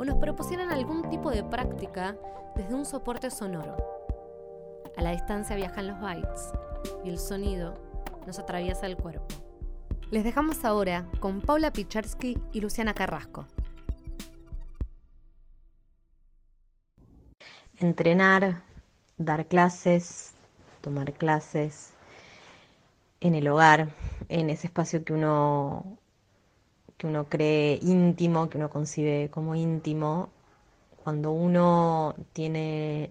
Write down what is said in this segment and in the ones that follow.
o nos propusieran algún tipo de práctica desde un soporte sonoro. A la distancia viajan los bytes y el sonido nos atraviesa el cuerpo. Les dejamos ahora con Paula Picharsky y Luciana Carrasco. Entrenar, dar clases, tomar clases en el hogar, en ese espacio que uno que uno cree íntimo, que uno concibe como íntimo, cuando uno tiene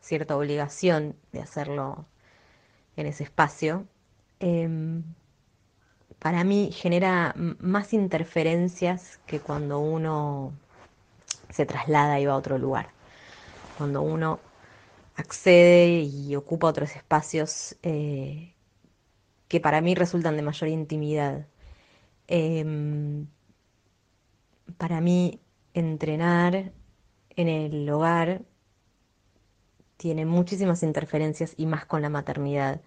cierta obligación de hacerlo en ese espacio, em, para mí genera más interferencias que cuando uno se traslada y va a otro lugar. Cuando uno accede y ocupa otros espacios eh, que para mí resultan de mayor intimidad. Em, para mí, entrenar en el hogar tiene muchísimas interferencias y más con la maternidad.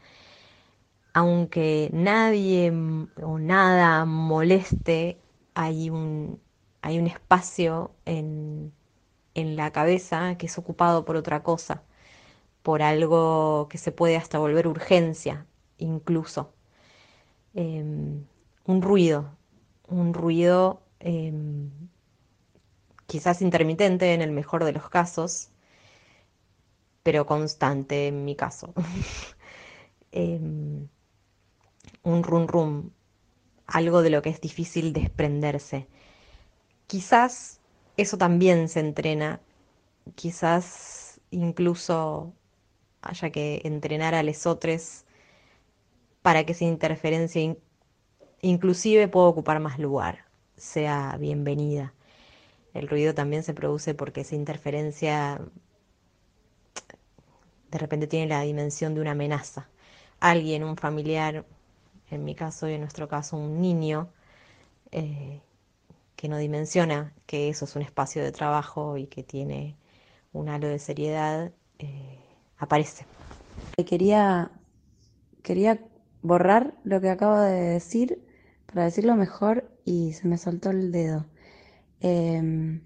Aunque nadie o nada moleste, hay un, hay un espacio en, en la cabeza que es ocupado por otra cosa, por algo que se puede hasta volver urgencia, incluso. Em, un ruido, un ruido em, quizás intermitente en el mejor de los casos, pero constante en mi caso. Em, un rum rum, algo de lo que es difícil desprenderse. Quizás eso también se entrena, quizás incluso haya que entrenar a lesotres para que esa interferencia inclusive pueda ocupar más lugar, sea bienvenida. El ruido también se produce porque esa interferencia de repente tiene la dimensión de una amenaza. Alguien, un familiar, en mi caso y en nuestro caso un niño, eh, que no dimensiona que eso es un espacio de trabajo y que tiene un halo de seriedad, eh, aparece. Quería, quería borrar lo que acabo de decir para decirlo mejor y se me soltó el dedo. Em,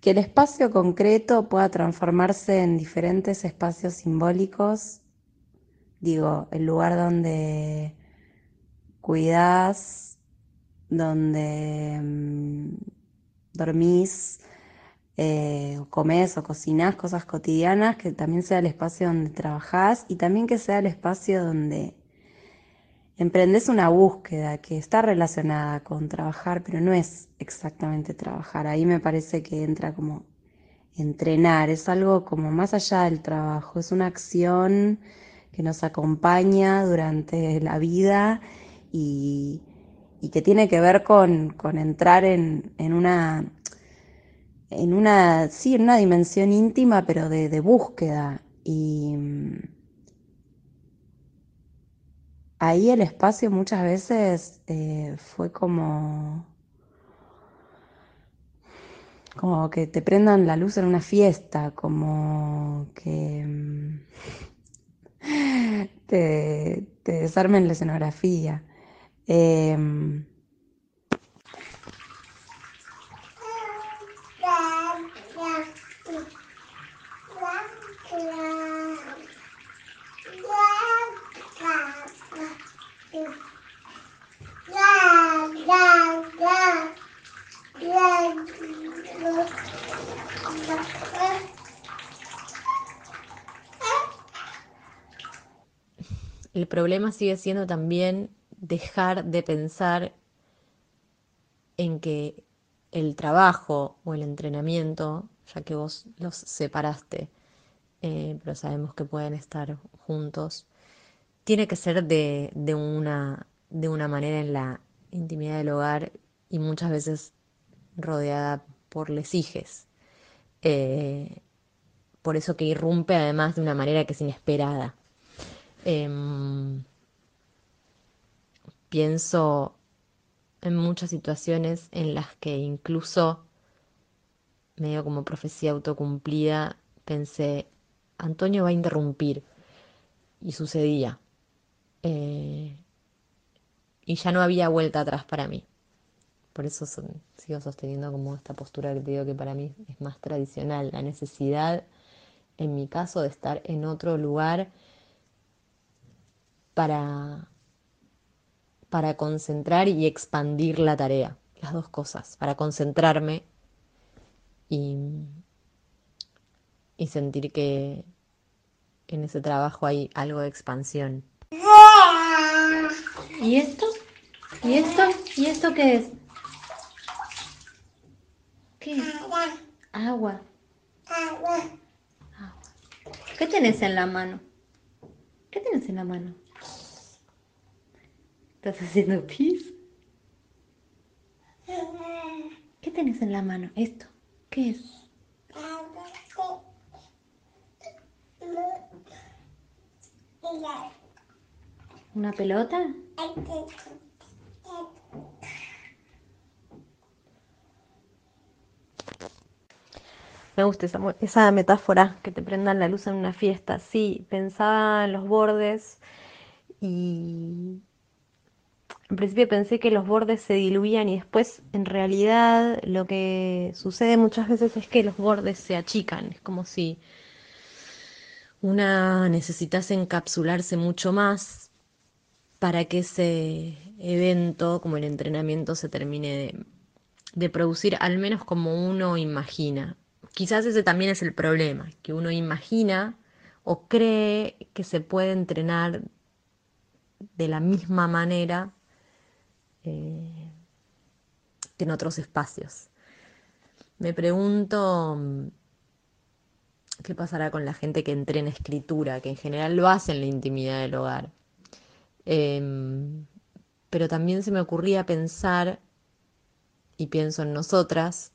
que el espacio concreto pueda transformarse en diferentes espacios simbólicos, digo, el lugar donde cuidas, donde mm, dormís, eh, comes o cocinás cosas cotidianas, que también sea el espacio donde trabajás y también que sea el espacio donde emprendes una búsqueda que está relacionada con trabajar, pero no es exactamente trabajar. Ahí me parece que entra como entrenar, es algo como más allá del trabajo, es una acción que nos acompaña durante la vida y, que tiene que ver con, entrar en, una en una, sí, en una dimensión íntima, pero de, búsqueda. Y mm, ahí el espacio muchas veces eh, fue como, como que te prendan la luz en una fiesta, como que mm, te, desarmen la escenografía. Em, El problema sigue siendo también dejar de pensar en que el trabajo o el entrenamiento, ya que vos los separaste, eh, pero sabemos que pueden estar juntos, tiene que ser de, una, de una manera en la intimidad del hogar y muchas veces rodeada por les hijes. Eh, por eso que irrumpe además de una manera que es inesperada. Em, pienso en muchas situaciones en las que incluso, medio como profecía autocumplida, pensé, Antonio va a interrumpir. Y sucedía. Eh, y ya no había vuelta atrás para mí. Por eso sigo sosteniendo como esta postura que te digo que para mí es más tradicional, la necesidad, en mi caso, de estar en otro lugar para, para concentrar y expandir la tarea, las dos cosas, para concentrarme y, y sentir que en ese trabajo hay algo de expansión. ¿Y esto? ¿Y esto? ¿Y esto qué es? ¿Qué es? Agua. Agua. ¿Qué tenés en la mano? ¿Qué tenés en la mano? ¿Estás haciendo pis? ¿Qué tenés en la mano? Esto. ¿Qué es? ¿Una pelota? Me gusta esa, metáfora, que te prendan la luz en una fiesta. Sí, pensaba en los bordes y en principio pensé que los bordes se diluían y después en realidad lo que sucede muchas veces es que los bordes se achican. Es como si una necesitase encapsularse mucho más para que ese evento, como el entrenamiento, se termine de, producir al menos como uno imagina. Quizás ese también es el problema, que uno imagina o cree que se puede entrenar de la misma manera eh, que en otros espacios. Me pregunto mm, qué pasará con la gente que entrena escritura, que en general lo hace en la intimidad del hogar. Em, pero también se me ocurría pensar, y pienso en nosotras,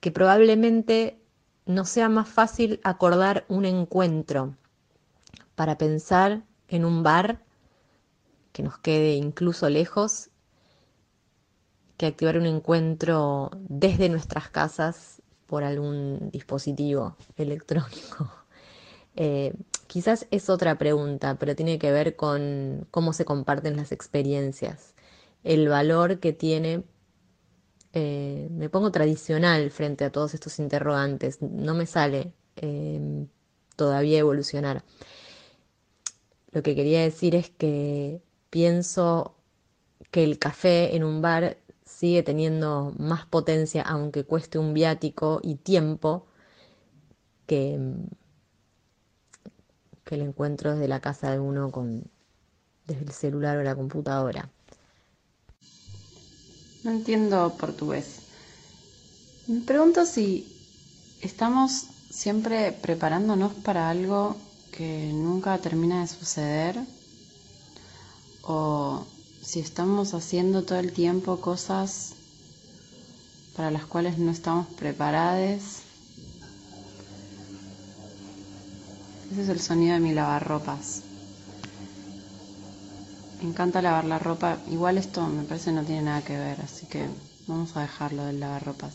que probablemente no sea más fácil acordar un encuentro para pensar en un bar que nos quede incluso lejos que activar un encuentro desde nuestras casas por algún dispositivo electrónico. Eh, quizás es otra pregunta, pero tiene que ver con cómo se comparten las experiencias, el valor que tiene. Eh, me pongo tradicional frente a todos estos interrogantes, no me sale eh, todavía evolucionar. Lo que quería decir es que pienso que el café en un bar sigue teniendo más potencia, aunque cueste un viático y tiempo, que, que el encuentro desde la casa de uno con, desde el celular o la computadora. No entiendo portugués. Me pregunto si estamos siempre preparándonos para algo que nunca termina de suceder o si estamos haciendo todo el tiempo cosas para las cuales no estamos preparados. Ese es el sonido de mi lavarropas. Me encanta lavar la ropa. Igual esto me parece no tiene nada que ver, así que vamos a dejarlo del lavarropas.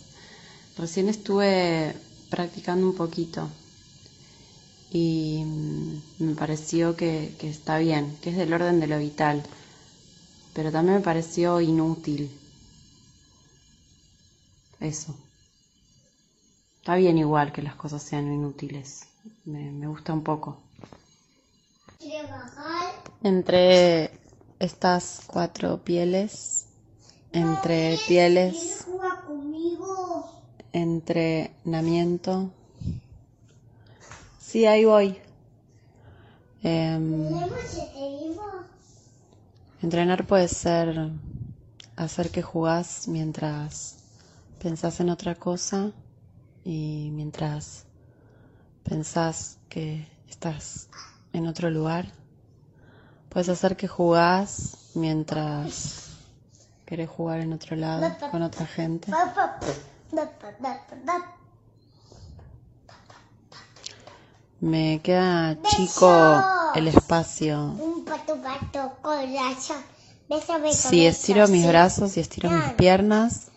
Recién estuve practicando un poquito y me pareció que, que está bien, que es del orden de lo vital pero también me pareció inútil. Eso. Está bien igual que las cosas sean inútiles. Me, gusta un poco. Entre estas cuatro pieles, entre pieles, entrenamiento. Sí, ahí voy. Em, Entrenar puede ser hacer que jugás mientras pensás en otra cosa y mientras pensás que estás en otro lugar. Puedes hacer que jugás mientras querés jugar en otro lado con otra gente. Me queda chico el espacio. Si estiro mis brazos y estiro mis piernas,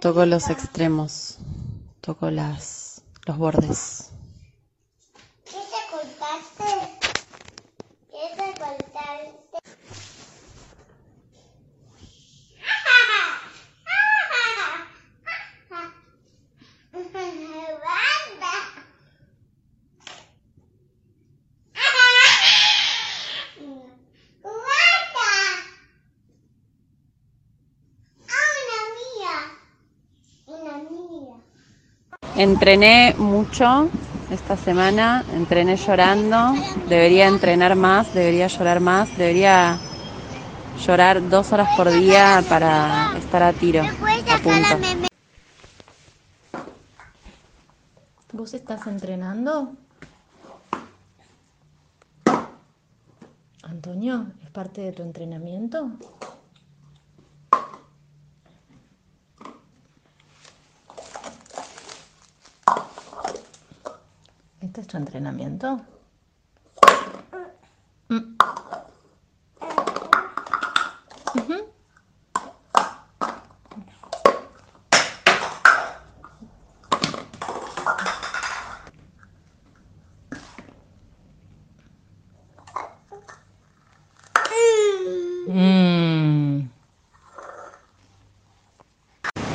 toco los extremos, toco las, los bordes. ¿Qué te cortaste? ¿Qué te cortaste? Banda. Banda. Ah, una mía. Una mía. Entrené mucho esta semana, entrené llorando, debería entrenar más, debería llorar más, debería llorar dos horas por día para estar a tiro, a punto. ¿Vos estás entrenando? Antonio, ¿es parte de tu entrenamiento? ¿Este es tu entrenamiento?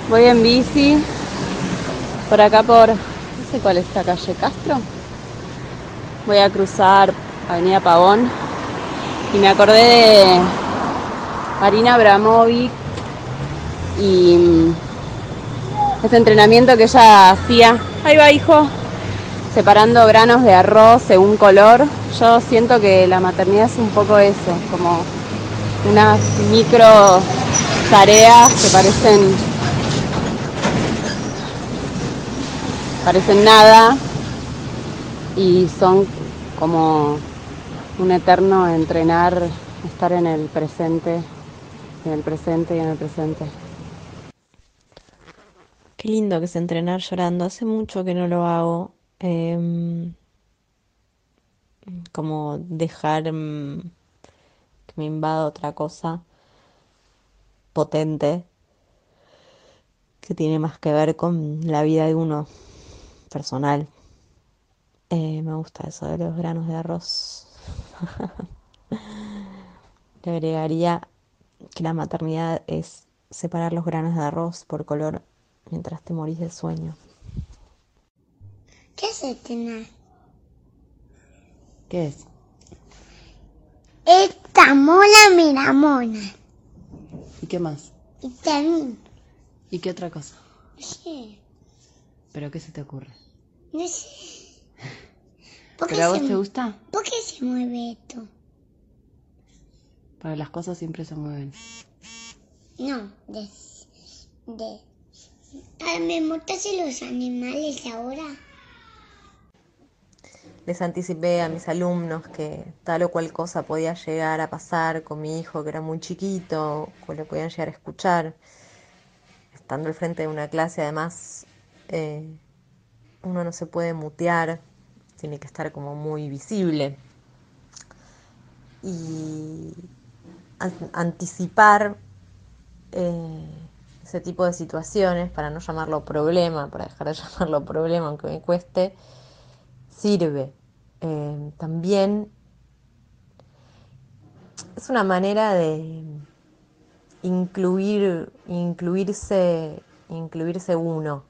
Voy en bici por acá por, no sé cuál es esta calle, Castro. Voy a cruzar Avenida Pavón y me acordé de Marina Abramovic y mm, ese entrenamiento que ella hacía. Ahí va, hijo. Separando granos de arroz según color. Yo siento que la maternidad es un poco eso, como unas micro tareas que parecen parecen nada y son como un eterno entrenar, estar en el presente, en el presente y en el presente. Qué lindo que es entrenar llorando. Hace mucho que no lo hago. Em, como dejar mm, que me invada otra cosa potente que tiene más que ver con la vida de uno personal. Eh, me gusta eso de los granos de arroz. Le agregaría que la maternidad es separar los granos de arroz por color mientras te morís de sueño. ¿Qué es entrenar? ¿Qué es? Esta mona mira mona. ¿Y qué más? Y también, ¿Y qué otra cosa? no sé, ¿Pero qué se te ocurre? no sé. ¿Por qué, ¿Pero a vos se, te gusta? ¿Por qué se mueve esto? Porque las cosas siempre se mueven. No, de... de ¿Me mostraste los animales ahora? Les anticipé a mis alumnos que tal o cual cosa podía llegar a pasar con mi hijo que era muy chiquito, o le podían llegar a escuchar. Estando al frente de una clase, además, eh, uno no se puede mutear, tiene que estar como muy visible. Y an- anticipar eh, ese tipo de situaciones, para no llamarlo problema, para dejar de llamarlo problema, aunque me cueste, sirve. Eh, también es una manera de incluir, incluirse, incluirse uno,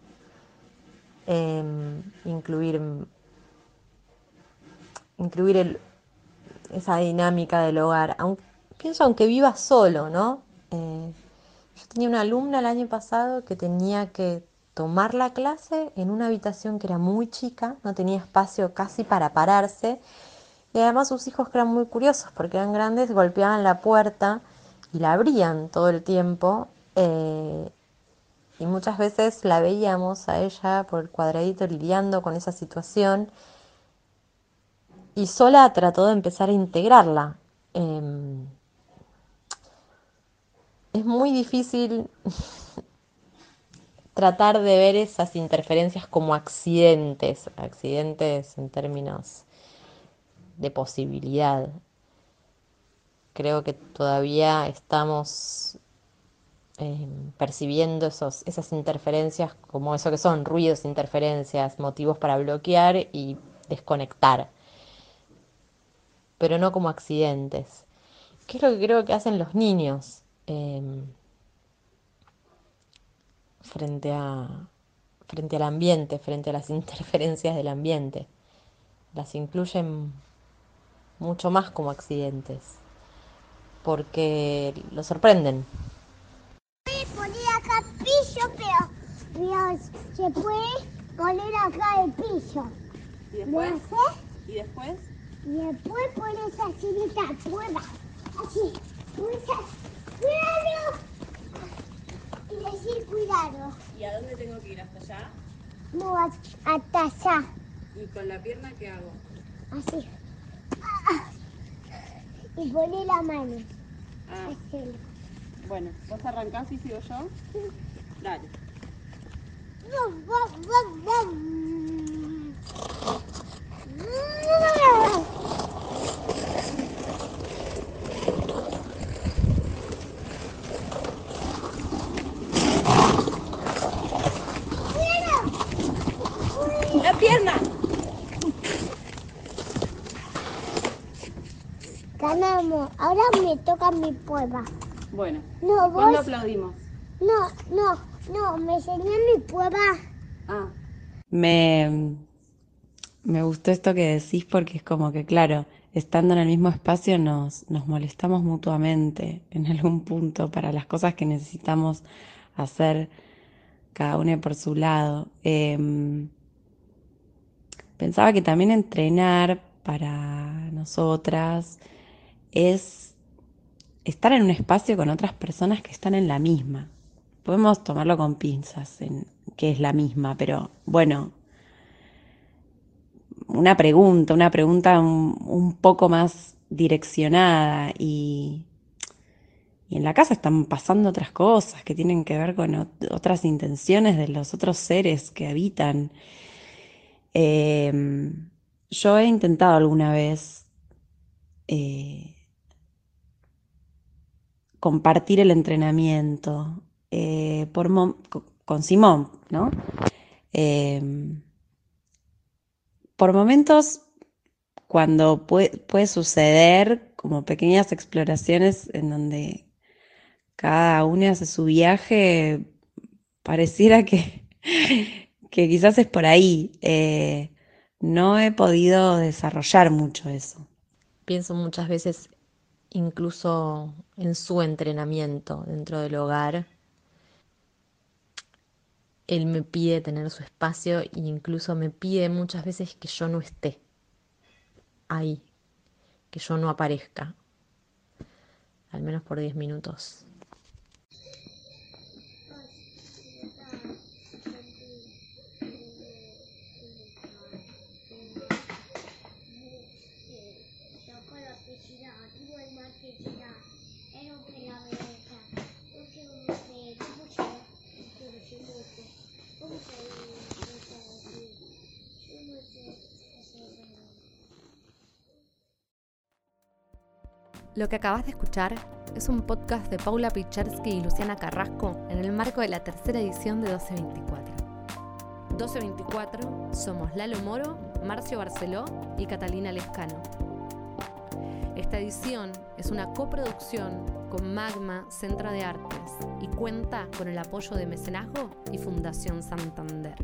Em, incluir, incluir esa dinámica del hogar. Aun- pienso aunque viva solo, ¿no? Eh, yo tenía una alumna el año pasado que tenía que tomar la clase en una habitación que era muy chica, no tenía espacio casi para pararse. Y además sus hijos que eran muy curiosos porque eran grandes, golpeaban la puerta y la abrían todo el tiempo. eh, y muchas veces la veíamos a ella por el cuadradito lidiando con esa situación. Y sola trató de empezar a integrarla. em, es muy difícil tratar de ver esas interferencias como accidentes, accidentes en términos de posibilidad. Creo que todavía estamos eh, percibiendo esos, esas interferencias como eso que son, ruidos, interferencias, motivos para bloquear y desconectar, pero no como accidentes. ¿Qué es lo que creo que hacen los niños? Em, frente, a, frente al ambiente, frente a las interferencias del ambiente. Las incluyen mucho más como accidentes, porque lo sorprenden. poner acá piso, pero se puede poner acá el piso. ¿Y después? ¿Y después? Y después pones así esta prueba. Así. Pones ¡Cuidado! Y decir cuidado. ¿Y a dónde tengo que ir? ¿Hasta allá? No, hasta allá. ¿Y con la pierna qué hago? Así. Y pone la mano. Ah, Así. bueno, ¿vos arrancás y sigo yo? Dale. Bum, bum, bum, bum. ¡La pierna! Ganamos. Ahora mi prueba. Bueno, No, ¿cuándo vos. aplaudimos? No, no, no. Me enseñé mi prueba. Ah, Me, me gustó esto que decís porque es como que, claro, estando en el mismo espacio nos, nos molestamos mutuamente en algún punto para las cosas que necesitamos hacer cada uno por su lado. Em, pensaba que también entrenar para nosotras es estar en un espacio con otras personas que están en la misma. Podemos tomarlo con pinzas en qué es la misma, pero bueno, una pregunta, una pregunta un, poco más direccionada y, y en la casa están pasando otras cosas que tienen que ver con ot- otras intenciones de los otros seres que habitan. Em, yo he intentado alguna vez eh, compartir el entrenamiento eh, por con Simón, ¿no? Em, por momentos, cuando puede, puede suceder como pequeñas exploraciones en donde cada uno hace su viaje, pareciera que, que quizás es por ahí. Eh, no he podido desarrollar mucho eso. Pienso muchas veces incluso en su entrenamiento dentro del hogar. Él me pide tener su espacio e incluso me pide muchas veces que yo no esté ahí, que yo no aparezca, al menos por 10 minutos. Lo que acabas de escuchar es un podcast de Paula Pichersky y Luciana Carrasco en el marco de la tercera edición de 1224. 1224 somos Lalo Moro, Marcio Barceló y Catalina Lescano. Esta edición es una coproducción con Magma Centro de Artes y cuenta con el apoyo de Mecenazgo y Fundación Santander.